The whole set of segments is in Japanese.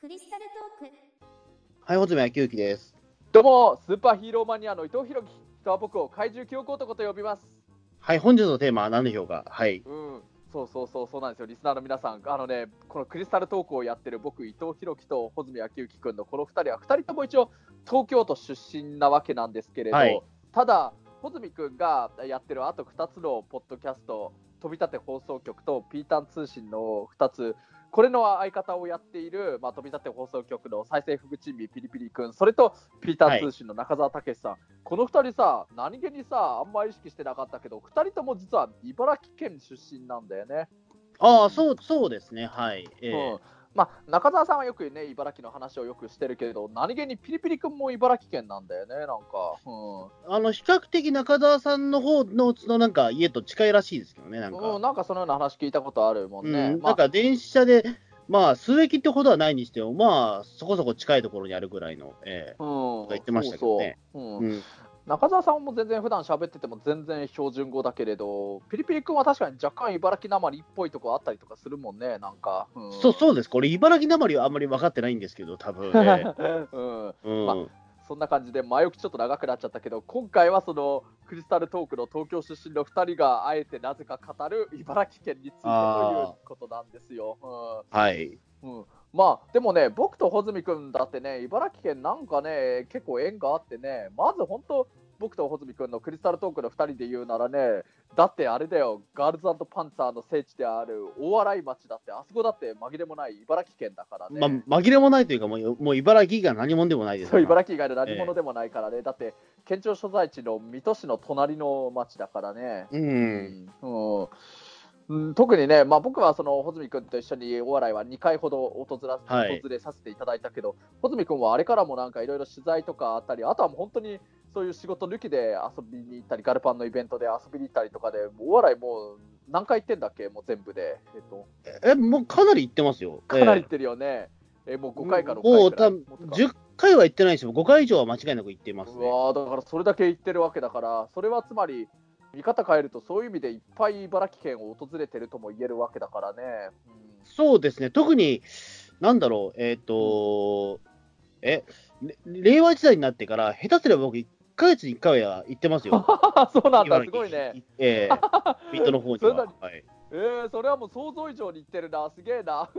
クリスタルトークはい、穂積昭之です。どうも、スーパーヒーローマニアの伊藤弘樹、人は僕を怪獣記憶男と呼びます。はい、本日のテーマは何でしょうか？はい。うん、そうそうそう、そうなんですよ、リスナーの皆さん、あのね、このクリスタルトークをやってる僕、伊藤弘樹と穂積昭之君のこの2人は、2人とも一応、東京都出身なわけなんですけれど、はいただ、穂積君がやってるあと2つのポッドキャスト、飛び立て放送局とピータン通信の2つ、これの相方をやっている、まあ、飛び立て放送局の再生福チンビピリピリ君、それとピータン通信の中澤武さん、この2人さ、何気にさ、あんま意識してなかったけど、2人とも実は茨城県出身なんだよね。ああ、そう、そうですね。はい。えーうんまあ、中澤さんはよくね、茨城の話をよくしてるけど、何気にピリピリ君も茨城県なんだよね、なんか。うんあの、比較的中澤さんの方の、のなんか家と近いらしいですけどね、なんか。うん、なんかそのような話聞いたことあるもんうね。ん、まあなんか電車で、まあ、数駅ってほどはないにしても、まあ、そこそこ近いところにあるぐらいの、えうん、言ってましたけどねそうそう、ーうんうん。中澤さんも全然普段喋ってても全然標準語だけれど、ピリピリ君は確かに若干茨城なまりっぽいとこあったりとかするもんね、なんか。うん、そう、そうです。これ、茨城なまりはあんまり分かってないんですけど、多分、えーうん、うんまそんな感じで前置きちょっと長くなっちゃったけど、今回はそのクリスタルトークの東京出身の2人があえてなぜか語る茨城県についてということなんですよ。はい。うんうん、まあでもね、僕と穂積君だってね、茨城県なんかね、結構縁があってね、まず本当、僕と穂積君のクリスタルトークの2人で言うならね、だってあれだよ、ガールズパンツァーの聖地である大洗町だって、あそこだって紛れもない茨城県だからね。まあ、紛れもないというか、もう、もう茨城以外何者でもないですそう茨城以外の何者でもないからね、だって県庁所在地の水戸市の隣の町だからね。うん。うんうん特にね、まあ、僕はその穂積君と一緒にお笑いは2回ほど訪ら、はい訪れさせていただいたけど、穂積君はあれからもなんかいろいろ取材とかあったり、あとはもう本当にそういう仕事抜きで遊びに行ったり、ガルパンのイベントで遊びに行ったりとかで、お笑いもう何回行ってんだっけ、もう全部で。えっと、え、もうかなり行ってますよ。かなり行ってるよね。えもう5回か6回もうくらい多分もっとか10回は行ってないですよ、5回以上は間違いなく行ってますね。うわーだからそれだけ言ってるわけだから、それはつまり、見方変えると、そういう意味でいっぱい茨城県を訪れてるとも言えるわけだからね。そうですね、特に、なんだろう、えっ、と、え、れ令和時代になってから、下手すれば僕、1ヶ月に1回は行ってますよ。そうなんだ、すごいね。。ええ 水戸の方に。ははい、えー、それはもう想像以上に言ってるな、すげえな。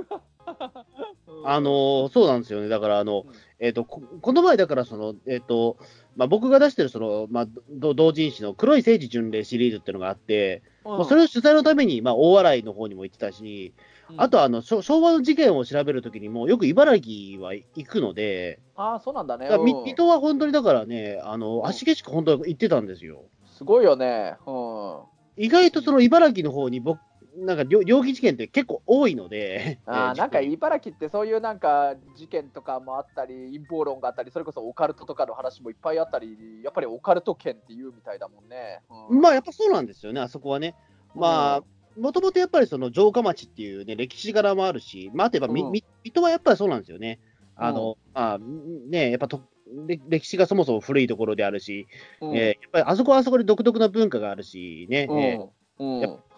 うんあのーそうなんですよね、だから、あのうん、えっ、とこ、この前、だから、その、えっ、と、まあ、僕が出してる、その、まあ、ど同人誌の黒い政治巡礼シリーズっていうのがあって、うんまあそれを取材のために、まあ、大洗の方にも行ってたし、あと、あの、昭和の事件を調べるときにも、よく茨城は行くので、あーそうなんだね。うん水戸は本当にだからね、あの足毛しか本当は行ってたんですよ。すごいよね。うん。意外とその茨城の方に僕、なんか猟猟奇事件って結構多いので、えーあーなんか茨城ってそういうなんか事件とかもあったり、陰謀論があったり、それこそオカルトとかの話もいっぱいあったり、やっぱりオカルト圏っていうみたいだもんね。うん。まあやっぱそうなんですよね、あそこはね。まあ、もともとやっぱりその城下町っていうね、歴史柄もあるし、まあ、あとやっぱみ、うん。み水戸はやっぱりそうなんですよね。あの、まあ、ね、やっぱとれ歴史がそもそも古いところであるし、うん。えーやっぱりあそこはあそこで独特な文化があるしね、えー。うん。うんやっお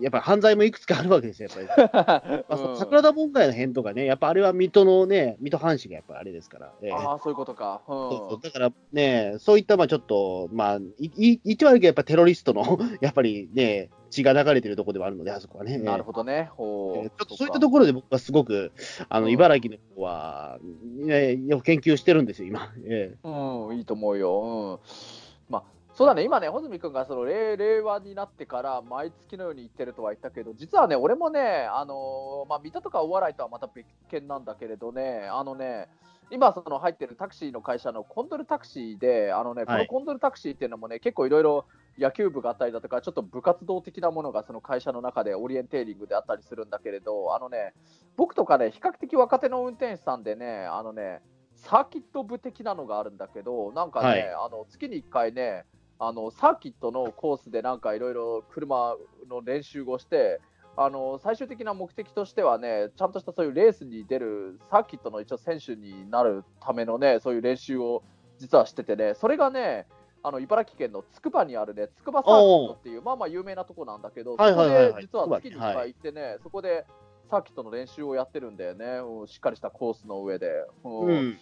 やっぱり犯罪もいくつかあるわけですよ、やっぱり。まあうん桜田門外の辺とかね、やっぱあれは水戸のね、水戸藩士がやっぱあれですから。ええああ、そういうことか。うんそうそうだからね、そういったまあちょっと、まあ、いい言って悪いけど、やっぱテロリストの やっぱりね、血が流れてるところではあるので、あそこはね。なるほどね。ほうええちょっとそういったところで僕はすごく、あのうん茨城の方は、ね、よく研究してるんですよ、今。ええうん、いいと思うよ。うん。まあ、そうだね、今ね、穂積君がその令令和になってから毎月のように行ってるとは言ったけど、実はね、俺もね、あのーまあ、水戸とかお笑いとはまた別件なんだけれどね、あのね、今その入ってるタクシーの会社のコンドルタクシーで、あのね、こはい。のコンドルタクシーっていうのもね、結構いろいろ野球部があったりだとか、ちょっと部活動的なものがその会社の中でオリエンテーリングであったりするんだけれど、あのね、僕とかね、比較的若手の運転手さんでね、あのね、サーキット部的なのがあるんだけど、なんかね、はい。あの月に1回ね、あのサーキットのコースでなんかいろいろ車の練習をして、あの最終的な目的としてはね、ちゃんとしたそういうレースに出るサーキットの一応選手になるためのね、そういう練習を実はしててね、それがね、あの茨城県のつくばにあるね、つくばサーキットっていう、まあまあ有名なとこなんだけど、はいはいはいはいそこで実は月に1つくばね回行ってね、そこでサーキットの練習をやってるんだよね、うんしっかりしたコースの上で。うんうん。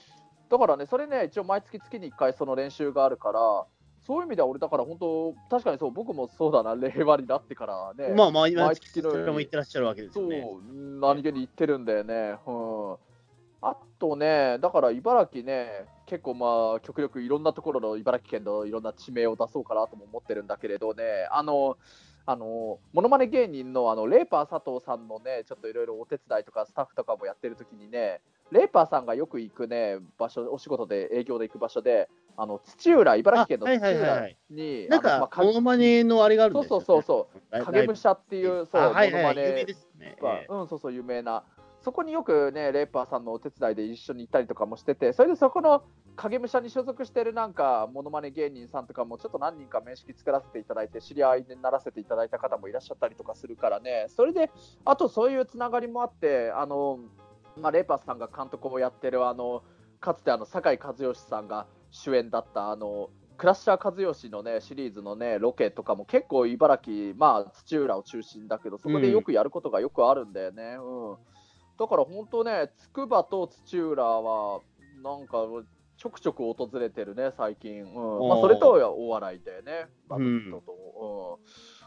だからね、それね、一応毎月月に1回その練習があるから、そういう意味では俺、だから本当、確かにそう、僕もそうだな、令和になってからね、まあ、毎毎月月のそれも行ってらっしゃるわけですそうよね。、何気に行ってるんだよね。うんあとね、だから茨城ね、結構まあ、極力いろんなところの茨城県のいろんな地名を出そうかなとも思ってるんだけれどね、あの、あの、モノマネ芸人のあの、レーパー佐藤さんのね、ちょっといろいろお手伝いとかスタッフとかもやってる時にね、レーパーさんがよく行くね、場所、お仕事で営業で行く場所で、あの、土浦、茨城県の土浦に、なんかモノマネのあれがあるんです。そうそうそう影武者っていう、そう、モノマネうん、そうそう、有名な。そこによくね、レーパーさんのお手伝いで一緒に行ったりとかもしてて、それでそこの影武者に所属してるなんか、モノマネ芸人さんとかも、ちょっと何人か面識作らせていただいて、知り合いにならせていただいた方もいらっしゃったりとかするからね、それで、あとそういうつながりもあって、あの、まあ、レーパーさんが監督をやってる、あの、かつてあの、酒井和義さんが主演だった、あの、クラッシャー和義のね、シリーズのね、ロケとかも結構茨城、まあ、土浦を中心だけど、そこでよくやることがよくあるんだよね。うん。だから本当ね、つくばと土浦は、なんか、ちょくちょく訪れてるね、最近。うん。まあ、それとお笑いだよね。バットと。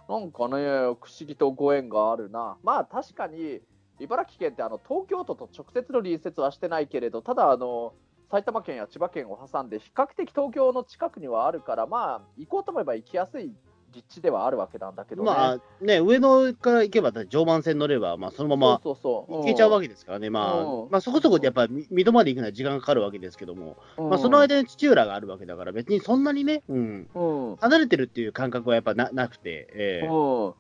うん。なんかね、不思議とご縁があるな。まあ、確かに、茨城県ってあの東京都と直接の隣接はしてないけれど、ただあの、埼玉県や千葉県を挟んで、比較的東京の近くにはあるから、まあ、行こうと思えば行きやすい立地ではあるわけなんだけどね。まあね、上野から行けば、常磐線乗れば、まあ、そのまま行けちゃうわけ、けですからね、まあ、うん。まあ、そこそこでやっぱり水戸まで行くのは時間がかかるわけですけども、うん。まあ、その間に土浦があるわけだから、別にそんなにね、うん、うん。離れてるっていう感覚はやっぱななくて、ええ。うん、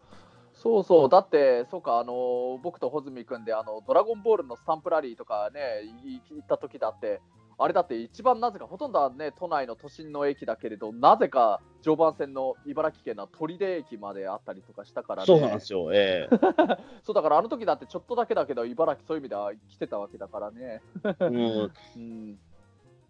そうそう、だって、そうか、あの僕と穂積君であの、ドラゴンボールのスタンプラリーとかね、い行った時だって、あれだって一番なぜか、ほとんどはね、都内の都心の駅だけれど、なぜか常磐線の茨城県の取手駅まであったりとかしたからね。そうなんですよ、ええ。そうだからあの時だってちょっとだけだけど、茨城そういう意味では来てたわけだからね。うん、うん。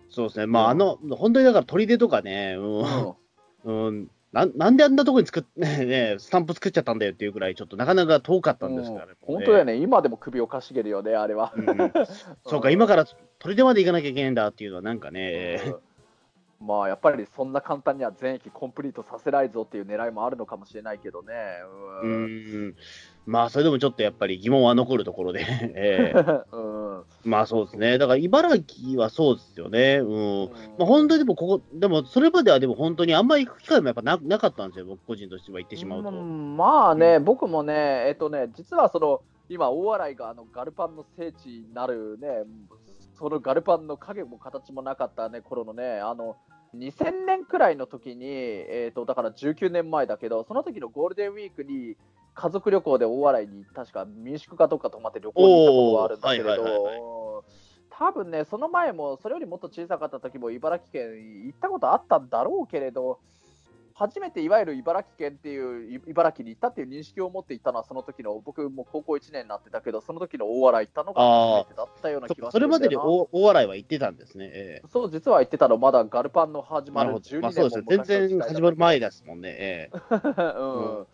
そうですね、まあ、あの、本当にだから砦とかね、うん。うん。うん、ななんであんなとこに作っ、ねね、スタンプ作っちゃったんだよっていうくらい、ちょっとなかなか遠かったんですからね。本当だよね、今でも首をかしげるよね、あれは。うんそうか、今から砦まで行かなきゃいけないんだっていうのは、なんかね、うんまあやっぱりそんな簡単には全駅コンプリートさせないぞっていう狙いもあるのかもしれないけどね。ううん。ん、まあ、それでもちょっとやっぱり疑問は残るところで、ええ。うん。まあそうですね、だから茨城はそうですよね、うん、まあ、本当にでもここ、でもそれまではでも本当にあんまり行く機会もやっぱななかったんですよ、僕個人としては行ってしまうと。うん。まあね、僕もね、えっとね、実はその今、大洗があのガルパンの聖地になるね、そのガルパンの影も形もなかったね、頃のね、あの2000年くらいの時に、えっとだから19年前だけど、その時のゴールデンウィークに家族旅行で大洗に確か民宿かどっか泊まって旅行に行ったことがあるんだけれど、おーはいはいはい。多分ね、その前も、それよりもっと小さかった時も茨城県行ったことあったんだろうけれど、初めていわゆる茨城県っていう、い茨城に行ったっていう認識を持っていったのは、その時の、僕も高校1年になってたけど、その時の大洗行ったのが初めてだったようなそ気がすそれまでに大大洗は行ってたんですね。ええそう、実は言ってたの、まだガルパンの始まるなるほど。12まあ、年もそうですよ。全然始まる前ですもんね。ええ前、う ん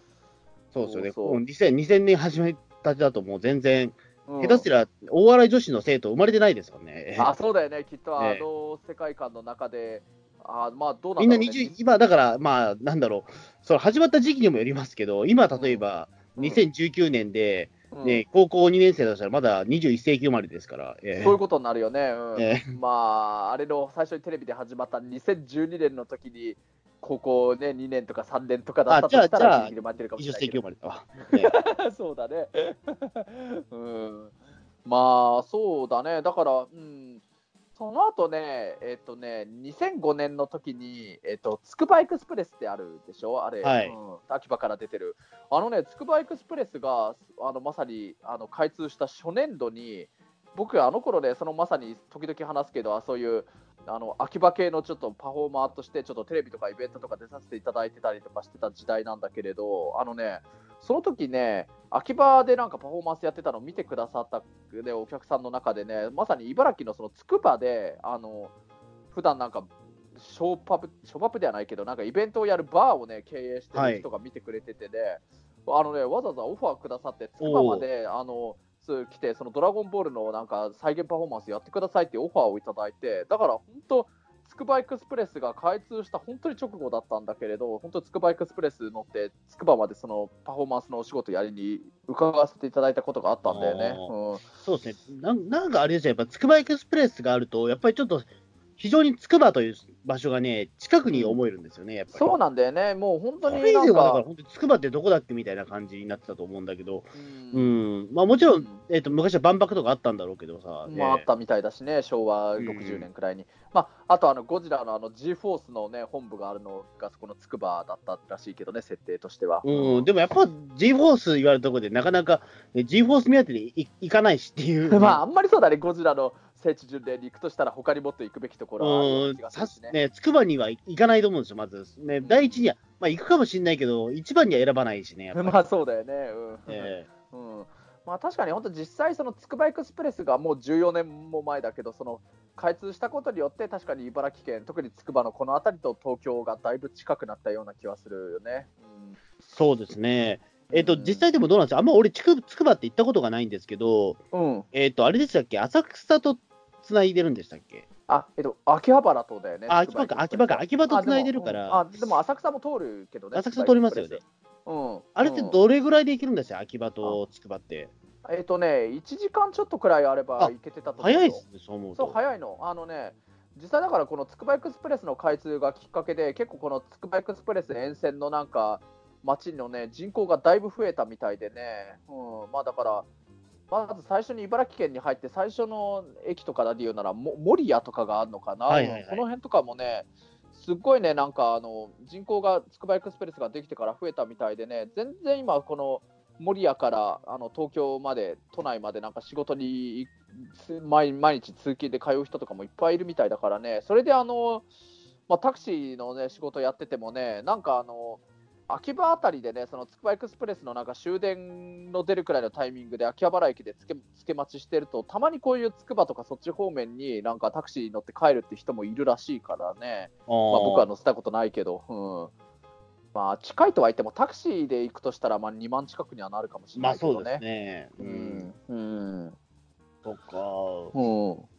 そうですよね。そうそうもう2000 2000年始めたてだともう全然、うん下手すりゃ大洗女子の生徒生まれてないですもんね。ええあ、そうだよね、きっとあええの世界観の中で、あまあ、どうなみんなんだろうね20、今だから、まあ、なんだろう、その始まった時期にもよりますけど、今、例えば、うん2019年で、うんね高校2年生だとしたら、まだ21世紀生まれですから、ええそういうことになるよね。うんえまあ、あれの最初にテレビで始まった2012年の時に、高校ね、2年とか3年とかだったとしたら、あじゃあじゃあギリギリ待ってるかもし20世紀れないけど生まれだわ。ええ そうだね。うん。まあ、そうだね。だから、うん。その後ね、えっ、とね、2005年の時に、えっ、と、つくばエクスプレスってあるでしょ？あれ、はい。うん、秋葉から出てる。あのね、つくばエクスプレスが、あの、まさに、あの、開通した初年度に、僕、あの頃で、そのまさに時々話すけど、あそういう、あの秋葉系のちょっとパフォーマーとして、ちょっとテレビとかイベントとか出させていただいてたりとかしてた時代なんだけれど、あのね、その時ね、秋葉でなんかパフォーマンスやってたのを見てくださった、ね、お客さんの中でね、まさに茨城のそのつくばで、あの普段なんか、ショーパブ、ショーパブではないけど、なんかイベントをやるバーをね、経営してる人が見てくれててね、あのね、わざわざオファーくださって、つくばまで、あの、ス来て、そのドラゴンボールのなんか再現パフォーマンスやってくださいっていうオファーをいただいて、だから本当、つくばエクスプレスが開通した本当に直後だったんだけれど、本当、つくばエクスプレス乗って、つくばまでそのパフォーマンスのお仕事やりに伺わせていただいたことがあったんだよね。あうんそうですね。なんなんかあれですよ、やっぱつくばエクスプレスがあると、やっぱりちょっと、非常につくばという場所がね、近くに思えるんですよね、やっぱり。そうなんだよね、もう本当これ以前はだからか、本当につくばってどこだっけみたいな感じになってたと思うんだけど、ううん。ん、まあもちろうん。ん、えっと昔は万博とかあったんだろうけどさ、まあ、あっねたみたいだしね、昭和60年くらいに。まあ、あとあのゴジラのあの G フォースの、ね、本部があるのが、そこのつくばだったらしいけどね、設定としては。うん、でもやっぱ G フォース言われるところで、なかなかね G フォース目当てでい行かないしっていう、まあ、あんまりそうだね、ゴジラの聖地巡礼に行くとしたら、他にもっと行くべきところはあね。すね、つくばには行かないと思うんですよ、まず。ね、第一には、まあ行くかもしれないけど、一番には選ばないしね。まあそうだよね。うんえ うんまあ、確かに本当、実際、そのつくばエクスプレスがもう14年も前だけど、その開通したことによって、確かに茨城県、特につくばのこの辺りと東京がだいぶ近くなったような気はするよね。うんそうですね。えっ、と、うん実際でもどうなんですか？あんま俺つく、つくばって行ったことがないんですけど、うん、えっ、と、あれでしたっけ？浅草と繋いでるんでしたっけ？あ、えっと、秋葉原とだよね。あ秋葉か秋葉か秋葉と繋いでるからあであでも浅草も通るけどね。浅草通りますよね。うん。あれってどれぐらいで行けるんですよ、秋葉とつくばって。うんえっとね、1時間ちょっとくらいあればあ行けてたと早いですね、そう思うと。そう、早いの。あのね、実際だからこのつくばエクスプレスの開通がきっかけで、結構このつくばエクスプレス沿線のなんか、街のね、人口がだいぶ増えたみたいでね、うん、まあだから、まず最初に茨城県に入って、最初の駅とかで言うなら、も守谷とかがあるのかな、はいはいはい。この辺とかもね、すっごいね、なんかあの人口がつくばエクスプレスができてから増えたみたいでね、全然今、この守谷からあの東京まで、都内までなんか仕事に毎日通勤で通う人とかもいっぱいいるみたいだからね、それであの、まあ、タクシーの、ね、仕事やっててもね、なんかあの、秋葉あたりでね、そのつくばエクスプレスのなんか終電の出るくらいのタイミングで秋葉原駅でつけつけ待ちしてると、たまにこういうつくばとかそっち方面になんかタクシーに乗って帰るって人もいるらしいからね、まあ、僕は乗せたことないけど、うんまあ、近いとは言っても、タクシーで行くとしたらまあ2万近くにはなるかもしれまあないけどそうですね。ね。う。うんんうんそっか。うん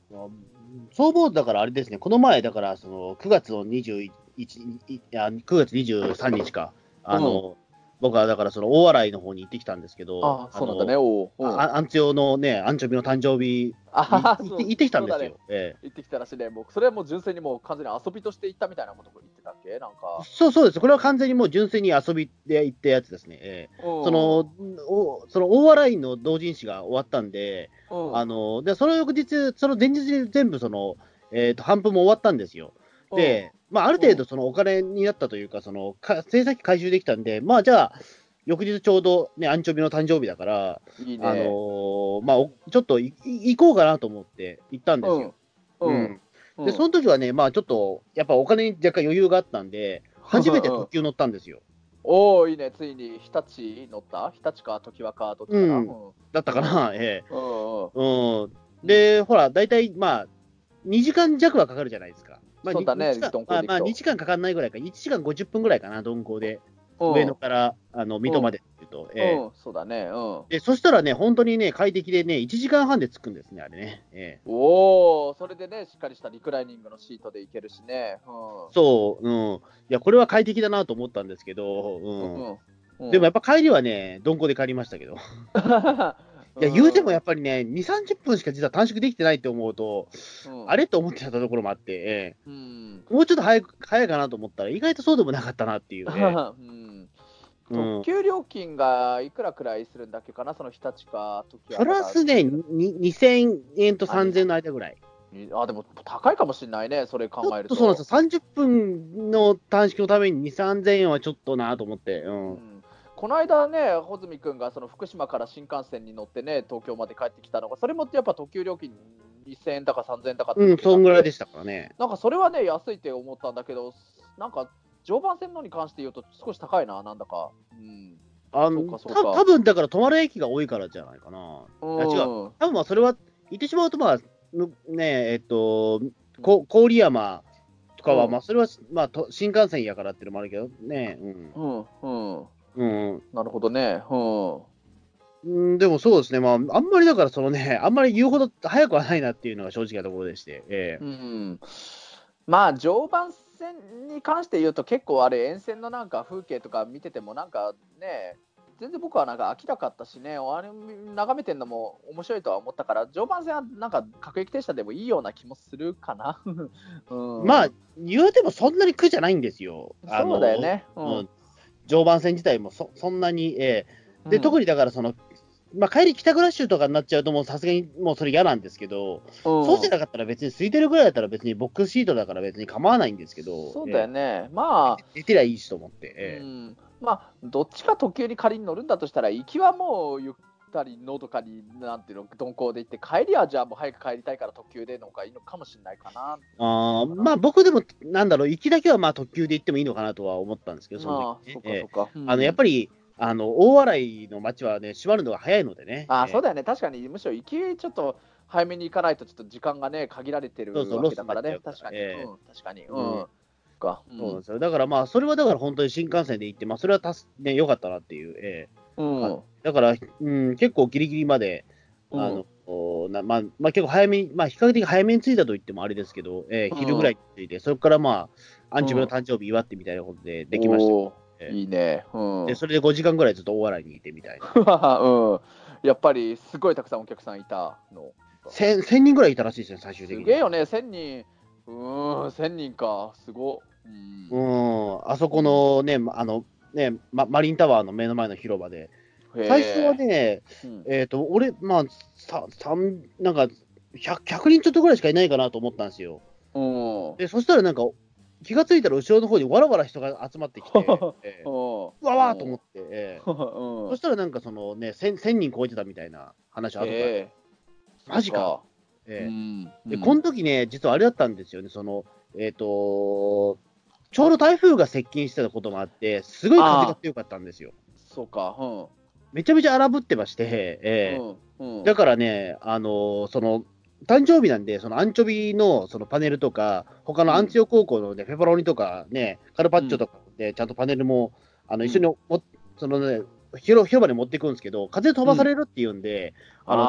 そう思うだからあれですね、この前、だからその9月の21いや9月23日か、あの、僕はだからその大洗の方に行ってきたんですけど、あそうなんだね、おあアンチョのね、アンチョビの誕生日行って行ってきたんですそうだね。よ。ええ。行ってきたらしいね、もうそれはもう純粋にもう完全に遊びとして行ったみたいなこと言ってたっけ？なんか。そうそうです、これは完全にもう純粋に遊びで行ったやつですね。ええ。そそのおその大洗の同人誌が終わったんで、うん、あのでその翌日、その前日に全部その、えー、と販布も終わったんですよ。で、まあ、ある程度そのお金になったというか、そのか制作費回収できたんで、まあ、じゃあ、翌日ちょうど、ね、アンチョビの誕生日だから、うん、いいね。あのーまあ、おちょっと行こうかなと思って行ったんですよ。うん、うん。うん、で、その時はね、まあ、ちょっと、やっぱお金に若干余裕があったんで、初めて特急乗ったんですよ。おおいいね、ついに日立乗った？日立か時はかどっちかな？うん。うんだったかな、ええ。うん。で、ほら、大体、まあ、2時間弱はかかるじゃないですか。まあ、そうだね2時間鈍行でまあ、まあ、2時間かかんないぐらいか、1時間50分ぐらいかな、鈍行で。うん上野から、あの、水戸までっていうと。ええうん、そうだね。うん、で、そしたらね、本当にね、快適でね、1時間半で着くんですね、あれね。ええおおそれでね、しっかりしたリクライニングのシートで行けるしね。うんそう、うん。いや、これは快適だなと思ったんですけど、うん。うんうんでもやっぱ帰りはね、鈍行で帰りましたけど。いや、言うてもやっぱりね、2、30分しか実は短縮できてないって思うと、うんあれと思ってたところもあって、ええうんもうちょっと早く、早いかなと思ったら、意外とそうでもなかったなっていうね。うんうん特急料金がいくらくらいするんだっけかな、その日立か時プラスね、に2000円と3000円の間ぐらい。あでも高いかもしれないね、それ考えるとそうなんですよ。30分の短縮のために2、3000円はちょっとなと思って。うん。うんこの間ね、穂積君がその福島から新幹線に乗ってね、東京まで帰ってきたのが、それもやっぱ特急料金2000円だか3000円だかってうん、そんぐらいでししたからね。なんかそれはね、安いって思ったんだけど、なんか常磐線のに関して言うと少し高いな、なんだか。うん。あの、た多分だから泊まる駅が多いからじゃないかな。うん違多分まあそれは、言ってしまうと、まあ、むねえ、えっと、こ郡山とかは、うんまあ、それは、まあ、と新幹線やからっていうのもあるけどね、うん。うん、うん。うん。なるほどね。うん。うん、でもそうですね、まあ、あんまりだから、そのね、あんまり言うほど早くはないなっていうのが正直なところでして、ええ。うん、まあ常磐線に関して言うと結構あれ沿線のなんか風景とか見ててもなんかね全然僕はなんか飽きなかったしねあれ眺めてるのも面白いとは思ったから常磐線はなんか各駅停車でもいいような気もするかな、うん、まあ、言うてもそんなに苦じゃないんですよ。そうだよね、ううんん常磐線自体もそそんなに、ええ。で、特に、にだからその、まあ、帰り帰宅ラッシュとかになっちゃうと、もうさすがにもうそれ嫌なんですけど、うん。そうじゃなかったら別に空いてるぐらいだったら別にボックスシートだから別に構わないんですけど、そうだよね、まあ、ええ出てりゃいいしと思って、ええ。うん、まあ、どっちか特急に仮に乗るんだとしたら、行きはもうゆったりのどかに、なんていうの、鈍行で行って、帰りはじゃあもう早く帰りたいから特急での方がいいのかもしれないかな。あーまあ僕でも、なんだろう、行きだけはまあ特急で行ってもいいのかなとは思ったんですけど、そまあの、時ねかそっか。ええあのやっぱり、り、あの大洗の街はね、閉まるのが早いのでね。あそうだだよね、確かに、むしろ行きちょっと早めに行かないと、ちょっと時間がね、限られてるそうそうわけだからね、ロスになっ確かに、ええうん、確かに。ううんん。か。そうなんですよ。だからまあ、それはだから本当に新幹線で行って、まあ、それはたす、ね、良かったなっていう。ええうん。うんだから、うん、結構ギリギリまで、あの、おなまあ、まあ結構早めに、まあ比較的早めに着いたと言ってもあれですけど、えーうん昼ぐらいに着いて、それからまあ、アンチブの誕生日祝ってみたいなことでできました。ええいいね。うん。で、それで5時間ぐらいずっと大洗にいてみたいな。うん。やっぱり、すごいたくさんお客さんいたの。1000 1000人ぐらいいたらしいですね、最終的に。すげえよね、1000人。うーん、1000人か、すご。う。うんん、あそこのね、まあの、ね、ま、マリンタワーの目の前の広場で、最初は、ね、うん。えっ、と、俺、まあ、さ、三なんか100、100人ちょっとぐらいしかいないかなと思ったんですよ。うん。で、そしたらなんか、気がついたら後ろの方にわらわら人が集まってきて、えーわわーと思って、えー。ん。そしたらなんかそのね、1000, 1000人超えてたみたいな話あとから、えマジか。そえー。で、うん。この時ね、実はあれだったんですよね、その、えっ、とちょうど台風が接近してたこともあって、すごい風が強かったんですよ。そうか。うん。めちゃめちゃ荒ぶってまして、えーうん。うん。だからね、あのーその、誕生日なんで、そのアンチョビのそのパネルとか、他のアンツヨ高校のね、ペパロニとかね、カルパッチョとかで、ちゃんとパネルも、あの、一緒にも、そのね、広広場に持っていくんですけど、風飛ばされるっていうんで、あの、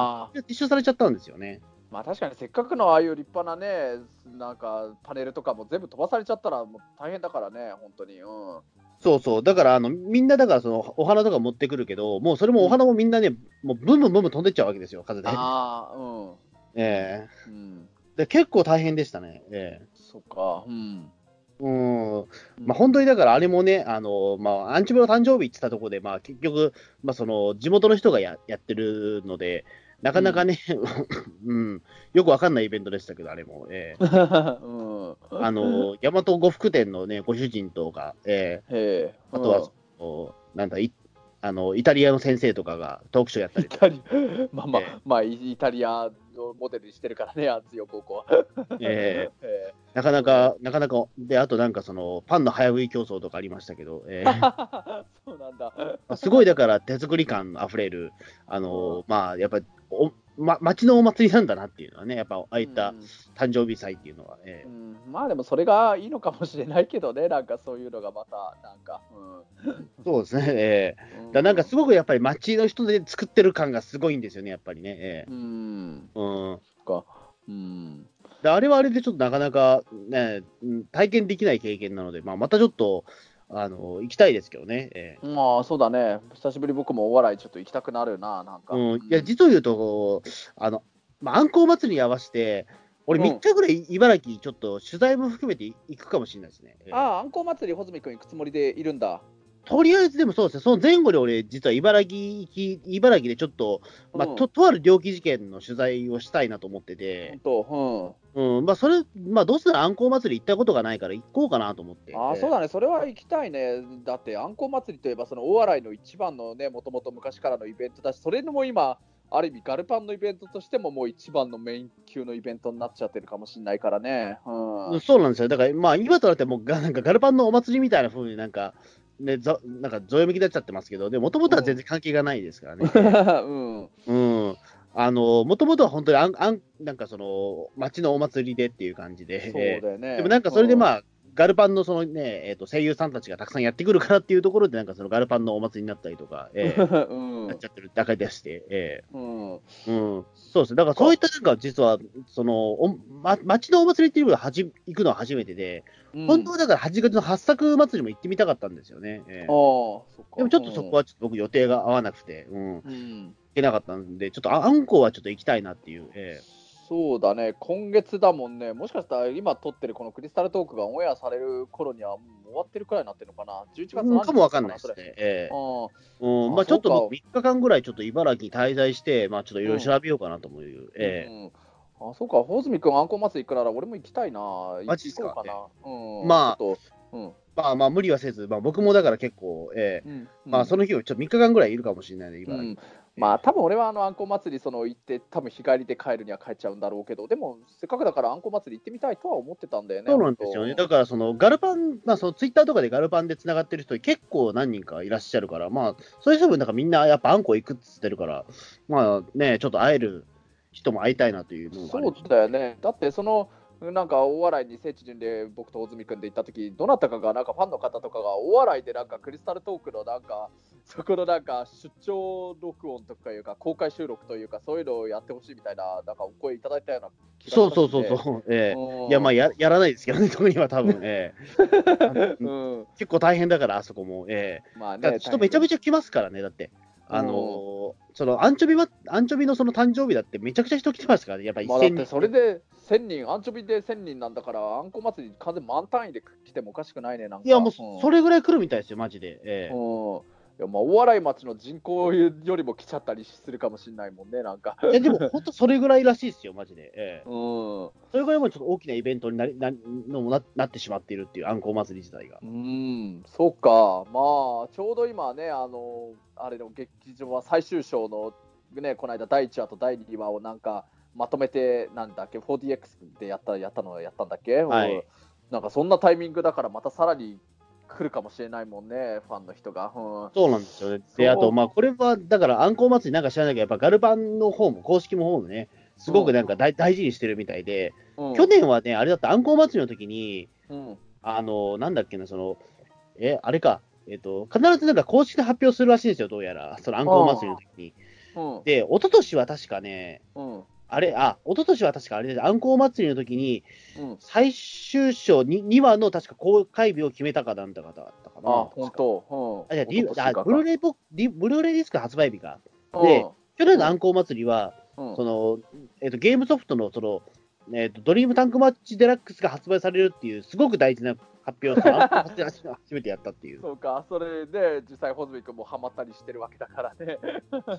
一緒されちゃったんですよね。まあ確かにせっかくのああいう立派なね、なんかパネルとかも全部飛ばされちゃったらもう大変だからね、本当に。うん。そうそう。だから、あの、みんなだから、その、お花とか持ってくるけど、もうそれもお花もみんなね、もうブンブンブンブン飛んでっちゃうわけですよ、風で。ああ、うん。ええうん。で、結構大変でしたね。ええそっか。うん。うん。まあ、本当にだからあれもね、あの、まあ、アンチブの誕生日って言ったところで、まあ、結局、まあ、その、地元の人がややってるので、なかなかね、うん、よくわかんないイベントでしたけど、あれも、ええ。うん。あの、大和呉服店のね、ご主人とか、ええ。へえ。あとは、おなんだい、あの、イタリアの先生とかがトークショーやったりイタリア、まあまあ、ええ。まあ、イタリアをモデルにしてるからね、アンツヨ高校は。ええ。えなかなか、なかなか、で、あとなんかその、パンの早食い競争とかありましたけど、ええ。そうなんだ。すごいだから手作り感あふれる、あのまあ、やっぱり、おま、町のお祭りなんだなっていうのはね、やっぱ、ああいったうん誕生日祭っていうのは、えうんまあでもそれがいいのかもしれないけどね、なんかそういうのがまた、なんか。えそうですね、ええうんだなんかすごくやっぱり町の人で作ってる感がすごいんですよね、やっぱりね。えうん。えうんか。うん。であれはあれでちょっとなかなか、ね、うん体験できない経験なので、まあ、またちょっとあの行きたいですけどね。ええまあそうだね、久しぶり僕もお笑いちょっと行きたくなるな、なんか。うん、いや実を言うと、あのまあ、あんこう祭りに合わせて、俺、うん3日ぐらい茨城、ちょっと取材も含めて行くかもしれないですね。ええああ、あんこう祭り、穂積君行くつもりでいるんだ。とりあえずでもそうですね、その前後で俺、実は茨城行き、茨城でちょっと、まあうんと、とある猟奇事件の取材をしたいなと思って本て、当、うん、まあ、それ、まあ、どうせあんこう祭り行ったことがないから行こうかなと思って。うん。ああ、そうだね、それは行きたいね。だって、あんこう祭りといえば、その大洗の一番のね、もともと昔からのイベントだし、それのも今、ある意味、ガルパンのイベントとしても、もう一番のメイン級のイベントになっちゃってるかもしれないからね。うん。うんそうなんですよ。だから、まあ、今となってはもなんかガルパンのお祭りみたいな風になんか、ね、ざなんか、ぞよめきになっちゃってますけど、でもともとは全然関係がないですからね。うん。うん。あの、もともとは本当にあん、あん、なんかその、町のお祭りでっていう感じで。そうだよね。でもなんかそれでまあ、あ、ガルパンのそのね、えー、と声優さんたちがたくさんやってくるからっていうところで、なんかそのガルパンのお祭りになったりとか、えーうん。なっちゃってるだけでして、えうん。ーうん、そうですね、だからそういったなんか、実は、その、おま、町のお祭りっていうのがはじ行くのは初めてで、うん。本当はだから8月の八作祭りも行ってみたかったんですよね。えああ、ーそっか。でもちょっとそこはちょっと僕予定が合わなくて、うん、行うん、けなかったんで、ちょっとああんこうはちょっと行きたいなっていう、えそうだね、今月だもんね、もしかしたら今撮ってるこのクリスタルトークがオンエアされる頃にはもう終わってるくらいになってるのかな、11月ー何日かもわかんないですね。えーあうん、あまあちょっとそうか。3日間ぐらいちょっと茨城に滞在して、まあちょっといろいろ調べようかなと思う。あえ。うん。あそうか、穂積君、あんこ祭り行くなら俺も行きたいな、マジっすか？行こうん、まあうん。まあまあ無理はせず、まあ僕もだから結構、ええ。うん。まあその日をちょっと3日間ぐらいいるかもしれないね、う茨城。ん、まあ多分俺はあのあんこ祭りその行って多分日帰りで帰るには帰っちゃうんだろうけどでもせっかくだからあんこ祭り行ってみたいとは思ってたんだよねそうなんですよね。本だからそのガルパン、まあそのツイッターとかでガルパンでつながってる人結構何人かいらっしゃるから、まあそういう人もなんかみんなやっぱあんこ行くっつってるから、まあね、ちょっと会える人も会いたいなというの当がそうだよね。だってそのなんか大笑いに聖地巡で僕と大住君で行った時どなたかがなんかファンの方とかが大笑いでなんかクリスタルトークのなんか そこのなんか出張録音とかいうか公開収録というかそういうのをやってほしいみたいななんかお声いただいたような気がしますそうそうそうそう。ええいやまあややらないですけどね、特には多分、ええうん、うん、結構大変だから、あそこも。ええまあねだって人めちゃめちちゃ来ますからね、だって。あのーそのアンチョビは、アンチョビのその誕生日だってめちゃくちゃ人来てますからね、やっぱり1000人。まあだってそれで1000人、アンチョビで1000人なんだから、あんこ祭り完全満単位で来てもおかしくないね、なんか。いやもう、んそれぐらい来るみたいですよ、マジで。ええうん。いやまあ、お笑い町の人口よりも来ちゃったりするかもしれないもんね、なんか。いやでも、本当それぐらいらしいですよ、マジで。ええうん。それぐらいもうちょっと大きなイベントになりなのもななってしまっているっていう、あんこ祭り自体が。うん、そうか、まあ、ちょうど今ね、あの、あれの劇場は最終章の、ね、この間、第1話と第2話をなんか、まとめて、なんだっけ、4DX でやったやったのやったんだっけ、はい。うん。なんかそんなタイミングだから、またさらに来るかもしれないもんね、ファンの人が。うん。そうなんですよね。で、あと、まあ、これは、だから、あんこ祭りなんか知らないけど、やっぱガルバンの方も、公式の方もね、すごくなんか大大事にしてるみたいで、うん。去年はね、あれだった、あんこ祭りの時に、うん。あの、なんだっけな、その、え、あれか、えっ、と、必ずなんか公式で発表するらしいんですよ、どうやら、そのあんこ祭りの時に。うん。で、一昨年は確かね、うん。あれ、あ、一昨年は確かあれで、あんこ祭りの時に、うん。最終章に 2, 話の確か公開日を決めたかなんだかだったかな。あ、本当。うん。あ、じゃあブルーレイボリブルーレイディスク発売日か。で去年のあんこ祭りは、うん。その、えっ、と、ゲームソフトの、その、えっ、と、ドリームタンクマッチデラックスが発売されるっていう、すごく大事な発表を初 めてやったっていう。そうか、それで実際、ホズミ君もハマったりしてるわけだからね。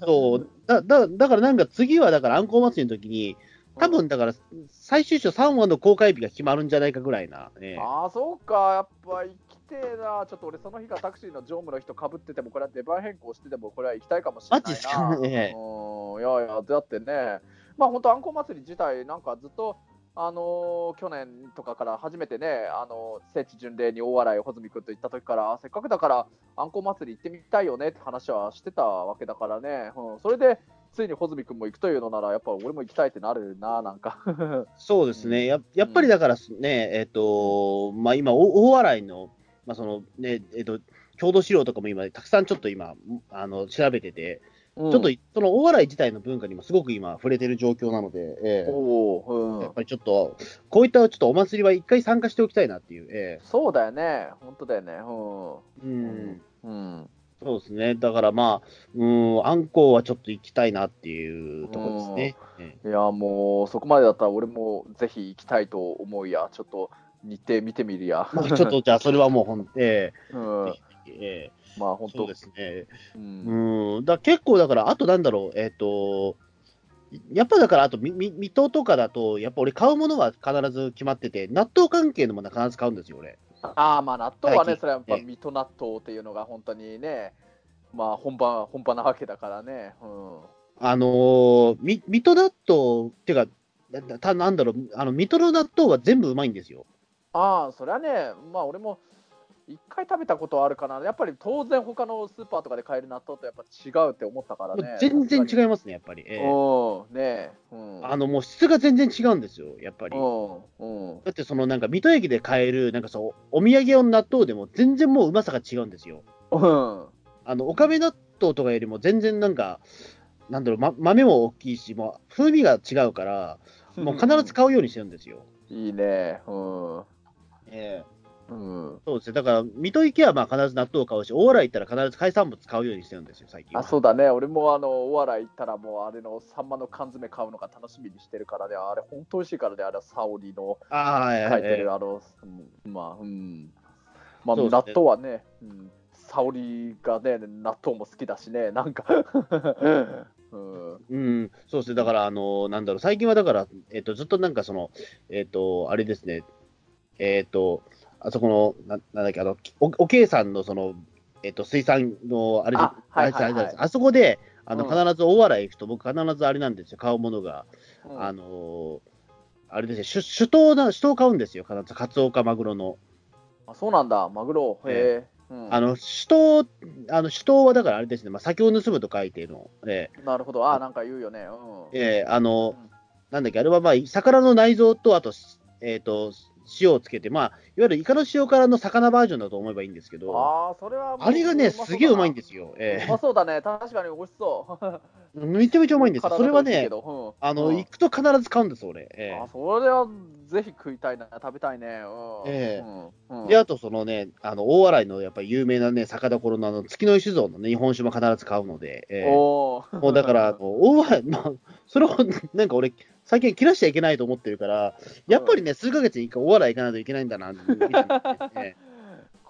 そう。だ、だ、だからなんか次は、だからあんこ祭りの時に、多分だから、最終章3話の公開日が決まるんじゃないかぐらいな。ええああ、そうか、やっぱ行きてえな、ちょっと俺、その日がタクシーの乗務の人かぶってても、これは出番変更してても、これは行きたいかもしれないな。マジっすかねうん、いやいや、だってね、まあ本当、あんこ祭り自体、なんかずっと、あのー去年とかから初めてね、あの聖地巡礼に大洗、穂積君と行った時から、せっかくだから、あんこ祭り行ってみたいよねって話はしてたわけだからね、うん、それで、ついに穂積君も行くというのなら、やっぱ俺も行きたいってなるな、なんか。そうですね。ややっぱりだからね、えっ、と、まあ今、お大洗の、まあそのね、えっ、と、郷土資料とかも今、たくさんちょっと今、あの、調べてて、ちちょっと、その大洗自体の文化にもすごく今、触れてる状況なので、ええおーうんやっぱりちょっと、こういったちょっとお祭りは一回参加しておきたいなっていう、えそうだよね、本当だよね。えうん、うん。うん。そうですね。だからまあ、うん、あんこうはちょっと行きたいなっていうところですね。ええいや、もう、そこまでだったら俺もぜひ行きたいと思うや。ちょっと日程見てみるや。まあ、ちょっとじゃあ、それはもうほん、え うん。えええまあ、本当ですね。うん。うん、だ結構だから、あとなんだろう、えっ、と、やっぱだから、あと、水戸とかだと、やっぱ俺買うものは必ず決まってて、納豆関係のものは必ず買うんですよ、俺。ああ、まあ、納豆はね、それはやっぱええ水戸納豆っていうのが本当にね、まあ、本場、本場なわけだからね。うん。あのー、み水戸納豆っていうか、なたなんだろう、あの、水戸の納豆は全部うまいんですよ。ああ、それはね、まあ、俺も、一回食べたことはあるかな、やっぱり当然、他のスーパーとかで買える納豆とやっぱ違うって思ったからね。全然違いいますね、やっぱり。ええうん、ねえ。うん。あの、もう質が全然違うんですよ、やっぱり。だって、そのなんか、水戸駅で買える、なんかそう、お土産用の納豆でも全然もううまさが違うんですよ。うん。あの、おかめ納豆とかよりも全然なんか、なんだろう、ま、豆も大きいし、もう風味が違うから、もう必ず買うようにしてるんですよ。いいね。うん。ええうん。そうですね。だから、水戸池はまあ必ず納豆を買うし、大洗行ったら必ず海産物買うようにしてるんですよ、最近は。あ、そうだね。俺もあの、お笑い行ったらもうあれのサンマの缶詰買うのが楽しみにしてるからね。あれ、本当美味しいからね。あれ、サオリの書いてはいるあの、うんまあ、うん。まあ、納豆はね、うん、サオリがね、納豆も好きだしね、なんか、うん、うん、そうですね。だから、あの、なんだろう、最近はだから、えっ、と、ずっとなんかその、えっ、と、あれですね、えっ、と、あそこの、ななんだっけ、あの、お、おけいさんのその、えっ、と、水産の、あれで、あはいはいはい。あれあそこで、あの、うん。必ず大洗行くと、僕必ずあれなんですよ、買うものが、うん。あのあれですね、首首頭な、首頭買うんですよ、必ず、カツオかマグロの。あそうなんだ、マグロ、へえ。うん。あの、首頭、あの、首頭はだからあれですね、まあ、先を盗むと書いての、えなるほど、あなんか言うよね。うん。ーえーあの、うん。なんだっけ、あれはまあ、魚の内臓と、あと、えっ、と、塩をつけて、まあ、いわゆるイカの塩辛の魚バージョンだと思えばいいんですけど、あああ、それはもうれがね、すげえうまいんす。ですよ。うえまそうだね、確かに美味しそう。えめちゃめちゃうまいんですよ。それはね、ああの、行くと必ず買うんです、俺。えあそれはぜひ食いたいな、食べたいね。うん。ええ。うん。で、あと、そのね、あの、大洗のやっぱり有名なね、酒どころのあの、月の石像のね、日本酒も必ず買うので、ええ。おー。もうだから、大洗、まあ、それを、なんか俺、最近切らしちゃいけないと思ってるから、やっぱりね、数ヶ月に一回大洗行かないといけないんだな、え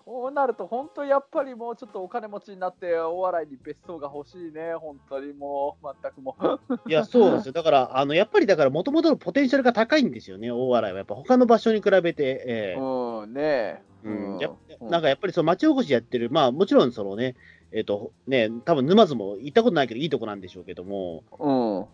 こうなると、本当やっぱりもうちょっとお金持ちになって、大洗に別荘が欲しいね、本当にもう、全くもう。え いや、そうなんですよ。だから、あの、やっぱりだから、もともとのポテンシャルが高いんですよね、大洗は。やっぱ他の場所に比べて、ええうん、ねえ。うんやなんかやっぱりその町おこしやってる、まあもちろんそのね、えっ、とね、多分沼津も行ったことないけどいいとこなんでしょうけども、うん。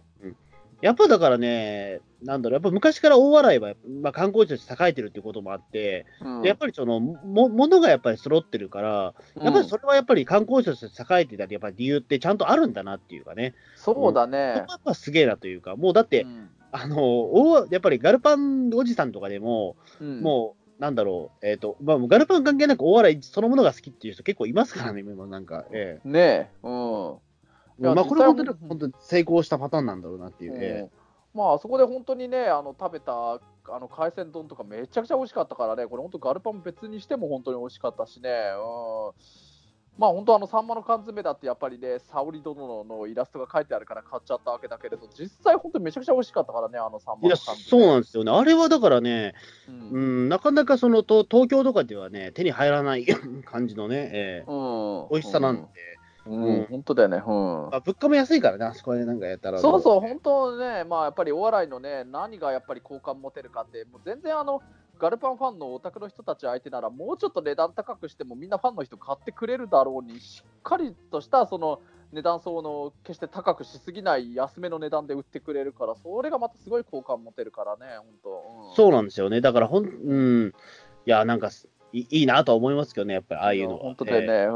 やっぱだからね、なんだろう、やっぱ昔から大洗は、まあ、観光地として栄えてるっていうこともあって、うん。でやっぱりその、も、ものがやっぱり揃ってるから、やっぱりそれはやっぱり観光地として栄えてたり、やっぱり理由ってちゃんとあるんだなっていうかね、そうだそね。やっぱすげえなというか、もうだって、うん。あの、大やっぱりガルパンおじさんとかでも、うん。もう、なんだろう、えっ、と、まあ、ガルパン関係なく大洗そのものが好きっていう人結構いますからね、今なんか、え。ねえ。うん。まあ、これ本当に本当に成功したパターンなんだろうなっていう。えうん。まあ、あそこで本当にね、あの食べたあの海鮮丼とかめちゃくちゃ美味しかったからね、これ本当ガルパン別にしても本当に美味しかったしね、うん、まあ本当あのサンマの缶詰だってやっぱりね、沙織殿のイラストが書いてあるから買っちゃったわけだけれど、実際本当にめちゃくちゃ美味しかったからね、あのサンマの缶詰。そうなんですよね。あれはだからね、ううんん、なかなかそのと東京とかではね、手に入らない 感じのね、ええ。うん、美味しさなんで、うん、うん本当だよね、うん。まあ、物価も安いからね、あそこでなんかやったら。そうそう、本当ね、まあ、やっぱりお笑いのね、何がやっぱり好感持てるかって、もう全然あの、ガルパンファンのオタクの人たち相手なら、もうちょっと値段高くしても、みんなファンの人買ってくれるだろうに、しっかりとしたその値段相の決して高くしすぎない安めの値段で売ってくれるから、それがまたすごい好感持てるからね、本当。うんそうなんですよね。だからほん、うん、いや、なんかいいいなとは思いますけどね、やっぱりああいうのは。本当だよね、うん、ええ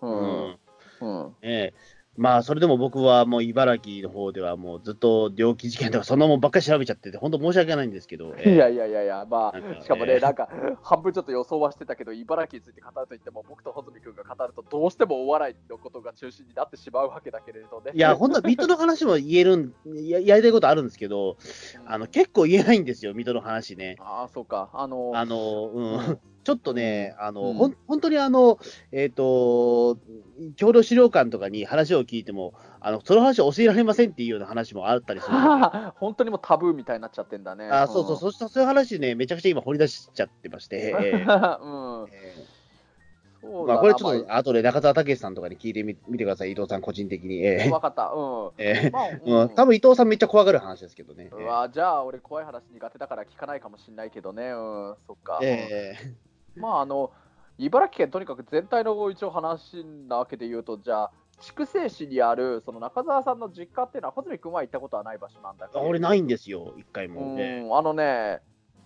うん、うんうん。ええまあ、それでも僕はもう茨城の方ではもうずっと猟奇事件とかそんなもんばっかり調べちゃってて、本当申し訳ないんですけど、ええいやいやいやいや、まあ、しかもね、えーなんか、半分ちょっと予想はしてたけど、茨城について語ると言っても、僕と穂積君が語ると、どうしてもお笑いのことが中心になってしまうわけだけれどね。いや、本当は水戸の話も言えるんや、やりたいことあるんですけど、あの、結構言えないんですよ、水戸の話ね。ああ、そうか。あのあの、うん、うんちょっとね、あの、うんほん本当にあの、えっ、と、郷土資料館とかに話を聞いても、あの、その話を教えられませんっていうような話もあったりする。本当にもうタブーみたいになっちゃってんだね。あそうそう、そうしたそういう話ね、めちゃくちゃ今掘り出しちゃってまして、ええうまあ、これちょっと後で中澤武さんとかに聞いてみ見てください、伊藤さん個人的に。え えわかった。うん。ええまあ、うん、多分伊藤さんめっちゃ怖がる話ですけどね。うわじゃあ俺怖い話苦手だから聞かないかもしれないけどね。うん。そっか。ええまああの茨城県とにかく全体の一応話なわけで言うとじゃあ筑西市にあるその中澤さんの実家っていうのは穂積君は行ったことはない場所なんだけど。俺ないんですよ、一回うも。えんあのね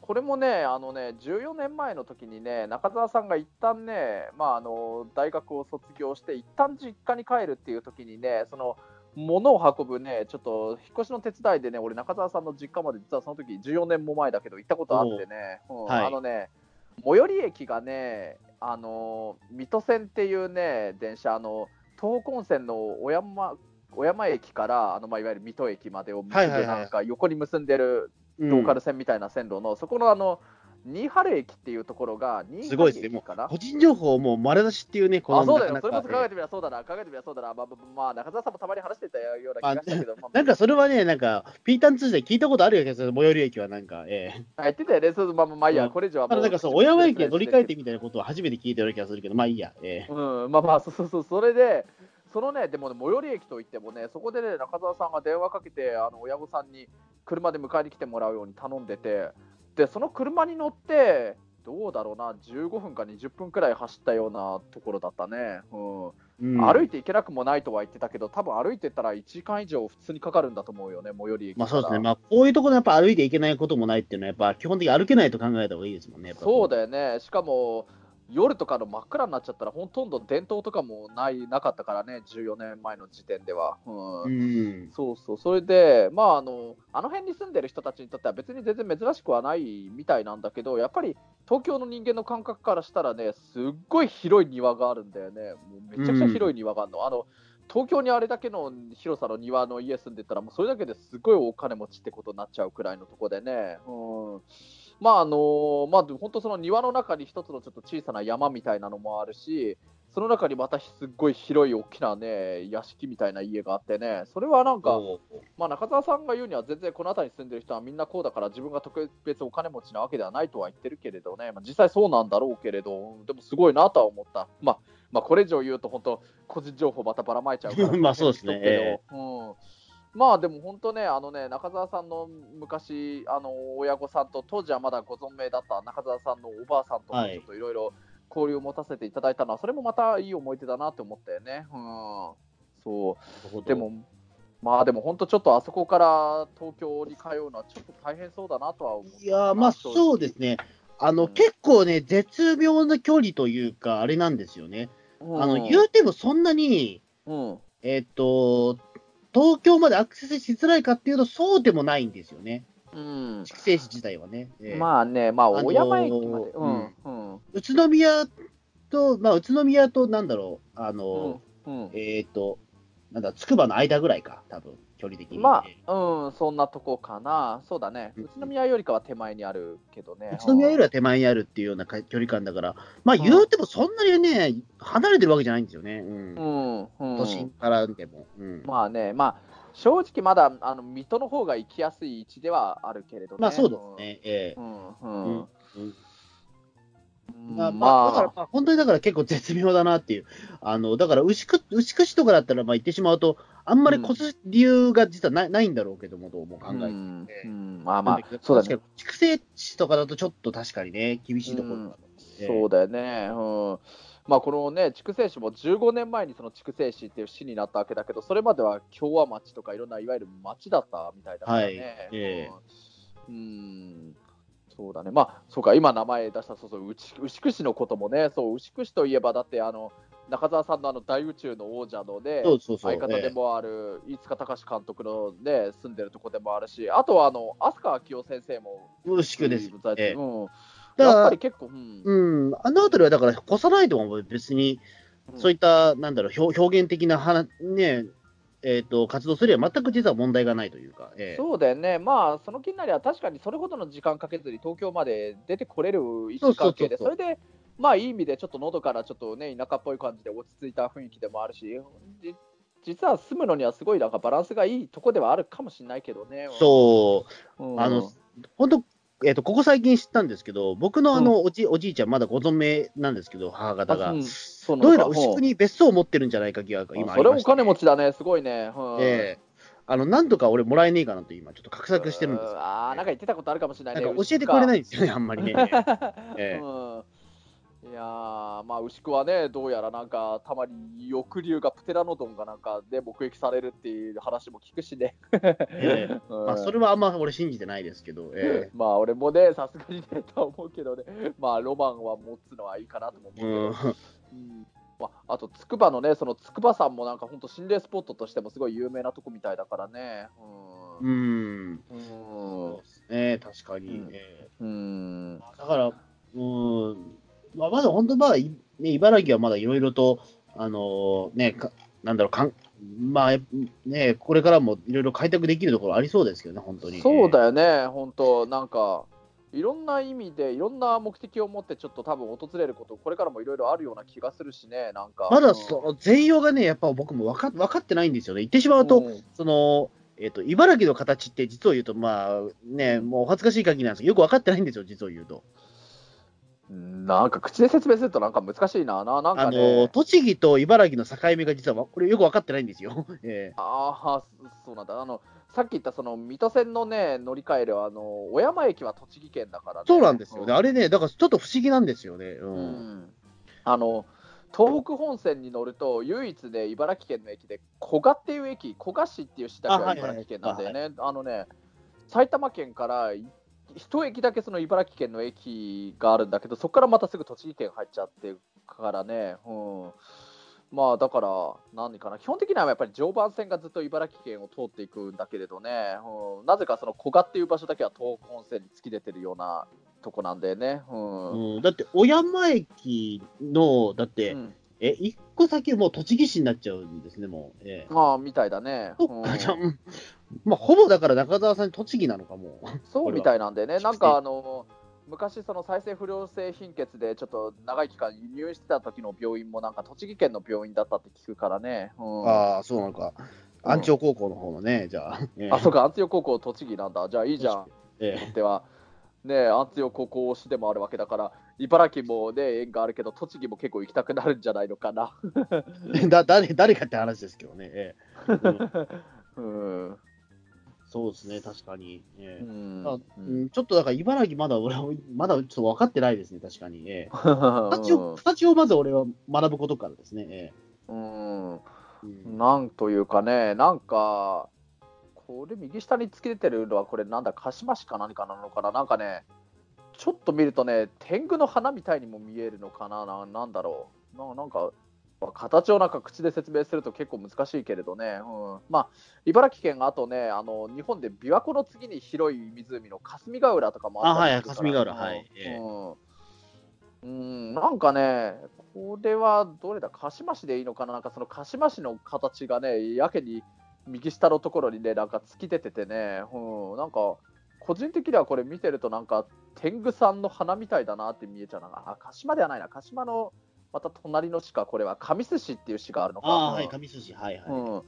これもね、あのね、14年前の時にね、中澤さんが一旦ね、まあ、あの大学を卒業して、一旦実家に帰るっていう時にね、その物を運ぶね、ちょっと引っ越しの手伝いでね、俺、中澤さんの実家まで、実はその時14年も前だけど、行ったことあってね、うんはい。あのね、最寄り駅がね、あの水戸線っていうね、電車、あの東北本線の小山小山駅から、あのまあ、いわゆる水戸駅までを結なんか横に結んでるうんローカル線みたいな線路の、そこのあの新原駅っていうところが、新すごいですね。駅かな。個人情報も丸出しっていうね、このあそうだよ、なかなかそれこそ考えてみればそうだな、考えてみればそうだな、まあ、まあまあ、中澤さんもたまに話してたような気がしたけど、まあ、なんかそれはね、なんか、ピータン通で聞いたことあるような気がする、最寄り駅はなんか、ええ。あ言ってたよね、そうまあまあまあいいや、うん。これ以上はもなんかそう、小山駅で乗り換えてみたいなことを初めて聞いたような気がするけど、まあいいや、ええ。うん、まあまあ、そうそうそう、それで、そのね、でもね、最寄り駅といってもね、そこでね、中澤さんが電話かけて、あの親御さんに車で迎えに来てもらうように頼んでて、で、その車に乗って、どうだろうな、15分か20分くらい走ったようなところだったね。うん。うん。歩いて行けなくもないとは言ってたけど、多分歩いてったら1時間以上普通にかかるんだと思うよね、最寄り駅。まあそうですね、まあこういうところやっぱ歩いていけないこともないっていうのは、やっぱ基本的に歩けないと考えた方がいいですもんね、そうだよね、しかも夜とかの真っ暗になっちゃったら、ほとんど電灯とかもないなかったからね、14年前の時点では。うんうん、そうそう、それで、まああの、あの辺に住んでる人たちにとっては別に全然珍しくはないみたいなんだけど、やっぱり東京の人間の感覚からしたらね、すっごい広い庭があるんだよね、もうめちゃくちゃ広い庭があるの。あの東京にあれだけの広さの庭の家住んでたら、もうそれだけですごいお金持ちってことになっちゃうくらいのとこでね。うんまああのまあ、本当その庭の中に一つのちょっと小さな山みたいなのもあるし、その中にまたすっごい広い大きなね、屋敷みたいな家があってね、それはなんか、まあ、中澤さんが言うには、全然この辺りに住んでる人はみんなこうだから、自分が特別お金持ちなわけではないとは言ってるけれどね、まあ、実際そうなんだろうけれど、でもすごいなとは思った。まあ、まあ、これ以上言うと、本当、個人情報またばらまいちゃうから、まあそうですね。うんまあでも本当ね、あのね、中澤さんの昔、あの親御さんと、当時はまだご存命だった中澤さんのおばあさんともはいちょっといろいろ交流を持たせていただいたのは、それもまたいい思い出だなって思ったよね。うん、そうでも、まあでも本当ちょっとあそこから東京に通うのはちょっと大変そうだなとは思う。いやーまあそうですね、あの、うん結構ね、絶妙な距離というか、あれなんですよね。うん。あの言うてもそんなに、うん。えっ、と、東京までアクセスしづらいかっていうと、そうでもないんですよね、うん。筑西市自体はね。ええまあね、まあ、あのー小山駅まで。うん。うん。宇都宮と、まあ、宇都宮と、なんだろう、あの、うん。えっ、と、なんだ、つくばの間ぐらいか、多分距離的に。まあ、うん、そんなとこかな。そうだね。うん宇都宮よりかは手前にあるけどね。宇都宮よりは手前にあるっていうようなか距離感だから、まあ言うてもそんなにね、離れてるわけじゃないんですよね、うんうん。うん。都心からでも。うんまあね、まあ、正直まだ、あの、水戸の方が行きやすい位置ではあるけれどね。まあそうですね、ええうん。うん。うんうんうんうんまあ、まあ、だから、まあ、本当にだから結構絶妙だなっていう。あの、だから牛久、牛とかだったら、まあ言ってしまうと、あんまりこつ理由が実はない,、ないんだろうけども、どうも考えて。うんええうんまあまあ、そうだね。確かに畜生地とかだとちょっと確かにね、厳しいところがある、ええそうだよね。うん。まあ、このね、筑西市も15年前にその筑西市っていう市になったわけだけど、それまでは共和町とかいろんないわゆる町だったみたいだからね。はいええうんうんそうだね。まあ、そうか、今名前出した、そうそう、牛牛久市のこともね、そう、牛久市といえば、だって、あの、中澤さんのあの大宇宙の王者のね、そうそうそう。相方でええもある飯塚隆監督のね、住んでるとこでもあるし、あとはあの飛鳥明夫先生も牛久です。ええうん、だやっぱり結構、うんうん、あのあたりはだから、越さないとも別に、そういった、なんだろう、表表現的な話、ね、えっ、と、活動すれば全く実は問題がないというか、ええそうだよね、まあ、その気になりは確かにそれほどの時間かけずに東京まで出てこれる位置関係で、それで、まあ、いい意味でちょっと喉からちょっとね、田舎っぽい感じで落ち着いた雰囲気でもあるし、じ実は住むのにはすごいなんかバランスがいいとこではあるかもしれないけどね。そう、うん、あの、本当、えっ、と、ここ最近知ったんですけど、僕のあの、おじ、おじいちゃん、まだご存命なんですけど、母方が。あうんそうなどうやら牛久に別荘を持ってるんじゃないか疑惑が今あそれお金持ちだね、すごいね。うんええあの、なんとか俺もらえねえかなと今、ちょっと画策してるんですよ。ああ、なんか言ってたことあるかもしれないね。なんか教えてくれないんですよね、あんまりね。えええうんいやー、まあ、牛久はね、どうやらなんか、たまに翼竜がプテラノドンがなんかで目撃されるっていう話も聞くしね。ええ。うん。まあ、それはあんま俺信じてないですけど、え まあ、俺もね、さすがにね、とは思うけどね、まあ、ロマンは持つのはいいかなとも思うけうん。うん。まあ、あと、筑波のね、その筑波山もなんか本当、心霊スポットとしてもすごい有名なとこみたいだからね。ううん。ん、うん。そうですね、確かに。うん。えうん。えだから、うん、まあ、まだ本当、まあ、いね、茨城はまだいろいろと、あのね、かなんだろうかん、まあ、ね、これからもいろいろ開拓できるところありそうですけどね、本当に。そうだよね、本当、なんか、いろんな意味で、いろんな目的を持って、ちょっと多分訪れること、これからもいろいろあるような気がするしね、なんか。まだうんその全容がね、やっぱ僕も分か分かってないんですよね。言ってしまうと、うんその、えっ、と、茨城の形って実を言うと、まあね、もうお恥ずかしい限りなんですけど、よく分かってないんですよ、実を言うと。なんか口で説明するとなんか難しいな、ななんあかね。の、栃木と茨城の境目が実は、これよく分かってないんですよ。えああ、そうなんだ。あの、さっき言ったその水戸線のね、乗り換える、あの、小山駅は栃木県だからね。そうなんですよね。うあれね、だからちょっと不思議なんですよね。う。うんんあの、東北本線に乗ると、唯一ね、茨城県の駅で、古賀っていう駅、古賀市っていう市だけあは茨城県なんだよね。あのね、埼玉県からい一駅だけその茨城県の駅があるんだけど、そこからまたすぐ栃木県入っちゃってるからね。うん。まあだから、何かな、基本的にはやっぱり常磐線がずっと茨城県を通っていくんだけれどね、うん、なぜかその古賀っていう場所だけは東北本線に突き出てるようなとこなんだよね。うん。うん。だって、小山駅の、だって、うん。え、一個先もう栃木市になっちゃうんですね、もう。ええ。まあ、みたいだね。そっか、じゃあ、うんまあ、ほぼだから中澤さん、栃木なのかも。そうみたいなんでね、なんかあの昔、その再生不良性貧血でちょっと長い期間入院してた時の病院も、なんか栃木県の病院だったって聞くからね。うん、あああ、そうなのか。うん安長高校の方のね、じゃあ。ええそうか、安強高校、栃木なんだ。じゃあいいじゃん。えでは、ね安強高校推しでもあるわけだから、茨城もね、縁があるけど、栃木も結構行きたくなるんじゃないのかな。えだ誰誰かって話ですけどね。ええうんうん。そうですね、確かに。ええうんあうん、ちょっとだから茨城まだ俺は、まだちょっと分かってないですね、確かに。ええうん 形を形をまず俺は学ぶことからですね。えうんえうんなんというかね、なんか、これ右下に突き出てるのは、これなんだ、鹿島市か何かなのかな、なんかね、ちょっと見るとね、天狗の花みたいにも見えるのかな、ななんだろう？ななんか、形をなんか口で説明すると結構難しいけれどね、うん、まあ、茨城県、あとね、あの日本で琵琶湖の次に広い湖の霞ヶ浦とかもあったりするから。あはい霞ヶ浦。はい。ええ。うん。うん、なんかね、これはどれだ、鹿島市でいいのかな、なんかその鹿島市の形がね、やけに右下のところにね、なんか突き出ててね、うん、なんか、個人的にはこれ見てると、なんか、天狗さんの花みたいだなって見えちゃう。な。あ、鹿島ではないな、鹿島のまた隣の市か、これは神栖市っていう市があるのか。あはい、神寿司、はいはい。うん、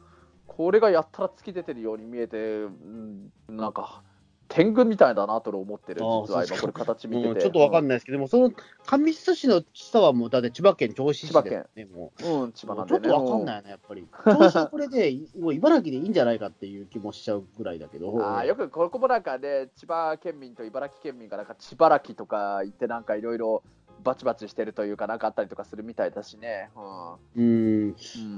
これがやったら突き出てるように見えて、うん、なんか、天狗みたいだなと思ってる、実は今、これ形見てて。うんちょっとわかんない。ですけども、その神栖市の下はもうだって千葉県銚子市ですね、もうん、千う。葉なんでね。ちょっとわかんないな、やっぱり。銚子はこれで、もう茨城でいいんじゃないかっていう気もしちゃうぐらいだけど。あーよくここもなんかね、千葉県民と茨城県民がなんか千葉らきとか言って、なんかいろいろバチバチしてるというか、なんかあったりとかするみたいだしね。うん、うん。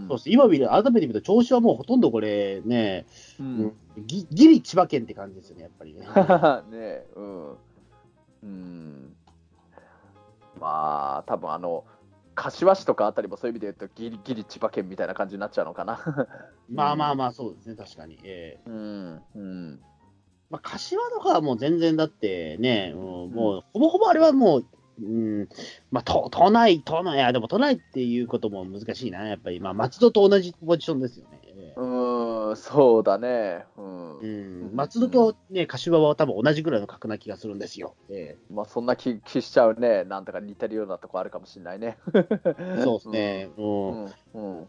そうです。今見る、改めて見ると、銚子はもうほとんどこれね、ううんん、ぎギリ千葉県って感じですよね、やっぱりね。ねえ、うん。うん。まあ、多分あの、柏市とかあたりもそういう意味で言うと、ギリギリ千葉県みたいな感じになっちゃうのかな。まあまあまあ、そうですね、確かに。ええうん。うん。まあ、柏とかはもう全然だってね、うんもうほぼほぼあれはもう、うん、まあ、都都内、都内、いや、でも都内っていうことも難しいな、やっぱり、まあ、松戸と同じポジションですよね。ええうん、そうだね。うん。うん、松戸とね、柏は多分同じぐらいの格な気がするんですよ。えまあ、そんな気気しちゃうね。なんとか似てるようなとこあるかもしれないね。えそうですね、ううんん。うん。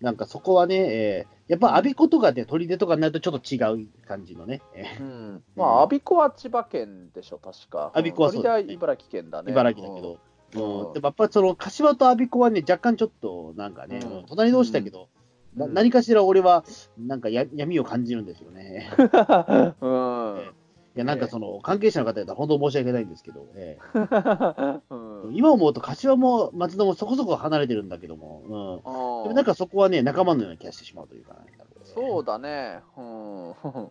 なんかそこはね、ええやっぱ我孫子とかで砦とかになるとちょっと違う感じのね、ええうん、まあ、我孫子は千葉県でしょ、確か。我孫子はそう茨城県だね。茨城だけど、うん。うん。でもやっぱその柏と我孫子はね、若干ちょっとなんかね、うん。隣同士だけど、なうん。何かしら俺はなんかや闇を感じるんですよね。うん。いや、なんかその関係者の方だったら本当申し訳ないんですけど、えん。今思うと、柏も松戸もそこそこ離れてるんだけども、うん。でもなんかそこはね、仲間のような気がしてしまうというか、そうだね。うん。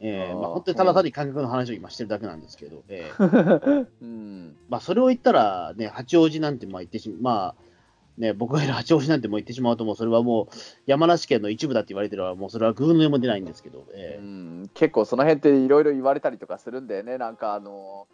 えーまあ、本当にただ単に感覚の話を今してるだけなんですけど、えー うん。まあ、それを言ったら、ね、八王子なんてまあ言ってしまあ、ね、僕がいる八王子なんてもう言ってしまうと、もうそれはもう山梨県の一部だって言われてるのは、もうそれは偶の音も出ないんですけど、えうーん、結構その辺っていろいろ言われたりとかするんだよね。なんかあの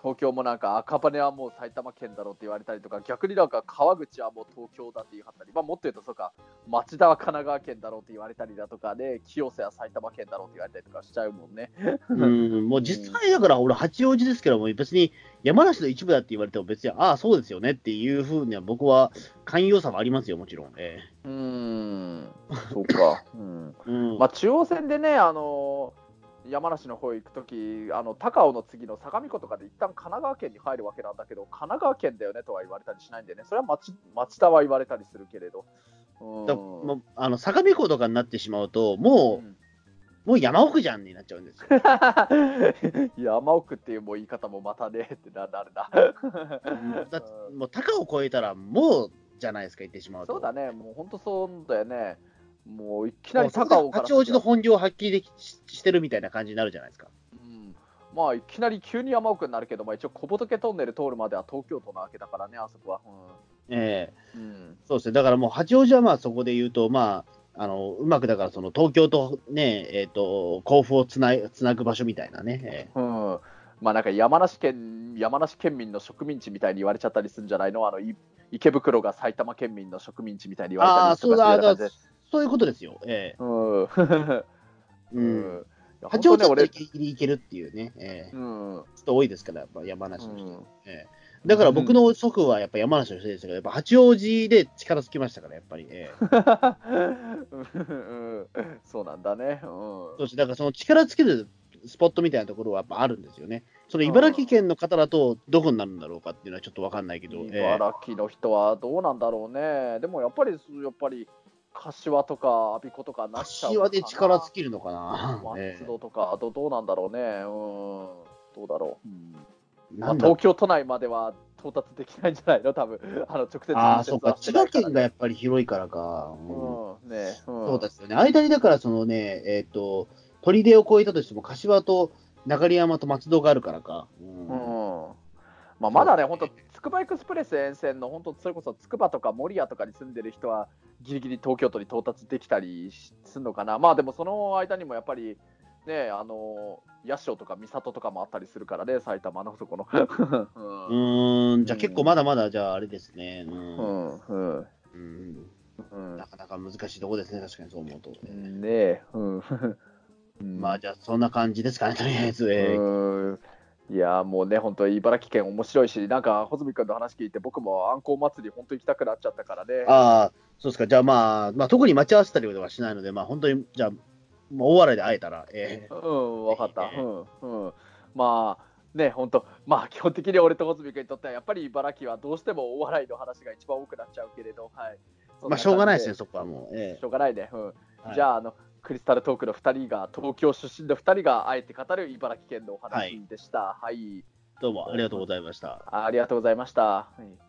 東京もなんか赤羽はもう埼玉県だろうって言われたりとか、逆になんか川口はもう東京だって言い張ったり、まあ、もっと言うとそうか、町田は神奈川県だろうって言われたりだとかで、清瀬は埼玉県だろうって言われたりとかしちゃうもんね。うん、もう実際だから、俺、八王子ですけども、別に山梨の一部だって言われても、別に、ああ、そうですよねっていうふうには、僕は寛容さはありますよ、もちろん。えうーん、そうか。うんえうんまあ、中央線でね、あの山梨の方行くとき、あの高尾の次の相模湖とかで一旦神奈川県に入るわけなんだけど、神奈川県だよねとは言われたりしないんでね、それは町町田は言われたりするけれど。うんだもうあの相模湖とかになってしまうと、もうんう、もう山奥じゃんになっちゃうんですよ。山奥っていうもう言い方もまたねってななるな。だもう高を越えたら、もうじゃないですか、言ってしまうと。そうだね、もう本当そうだよね。もういきなり高尾から八王子の本領を発揮できししてるみたいな感じになるじゃないですか。うん。まあいきなり急に山奥になるけど、まあ、一応小仏トンネル通るまでは東京都なわけだからね、あそこは。ええ。うん。うんそうですね、だからもう八王子はまあそこで言うと、まあ、あのうまくだからその東京とね、えっ、と、甲府をつないつなぐ場所みたいなね。えうん。まあなんか山梨県山梨県民の植民地みたいに言われちゃったりするんじゃないの？あのい池袋が埼玉県民の植民地みたいに言われたりとかそうそういうことですよ。ええ。うん。う。うん。んいや八王子だ本当ねとギリギリ行けるっていうね、ええ。俺うん。ちょっと多いですから、やっぱ山梨の人、うん。ええ。だから僕の祖父はやっぱ山梨の人ですけど、やっぱ八王子で力つきましたから、やっぱり。ええ。うん。そうなんだね。うん。そうです。だからその力つけるスポットみたいなところはやっぱあるんですよね。その茨城県の方だとどこになるんだろうかっていうのはちょっとわかんないけど、ええ。茨城の人はどうなんだろうね。でもやっぱり、やっぱり、柏とか我孫子とかなっちゃうのかな柏で力尽きるのかな。え 松戸とか、どどうなんだろうね。うん、どうだろう。うんまあ、東京都内までは到達できないんじゃないの？多分あの直接ああ、そうか、千葉県がね。やっぱり広いからか。うんうん、ね、うん、そうですよね。間にだから、そのね、えっ、と、砦を越えたとしても、柏と流山と松戸があるからか。うんうんまあ、まだね、本当、つくばエクスプレス沿線の、本当、それこそつくばとか守谷とかに住んでる人は、ギリギリ東京都に到達できたりするのかな、まあでもその間にもやっぱり、ね、あの八潮とか三郷とかもあったりするからね、埼玉のそこの。うーん、じゃあ結構まだまだ、じゃああれですね。う。うんんうんうんうんなかなか難しいところですね、確かにそう思うと。ねえ、うん。まあ、じゃあそんな感じですかね、とりあえず。えーうんいやもうね、本当、茨城県面白いし、なんか、穂積君の話聞いて、僕もあんこう祭り、本当行きたくなっちゃったからね。ああ、そうですか。じゃあまあ、まあ、特に待ち合わせたりはしないので、まあ、本当に、じゃあ、まあ、大笑いで会えたら、えうん、わかった。ええうん、うん。まあ、ね、本当、まあ、基本的に俺と穂積君にとっては、やっぱり茨城はどうしてもお笑いの話が一番多くなっちゃうけれど、はい。ーまあ、しょうがないですね、そそこはもう。えしょうがないね。うん。はいじゃあ、あの、クリスタルトークの2人が、東京出身の2人があえて語る茨城県のお話でした。はい。ーどうもありがとうございました。ありがとうございました。はい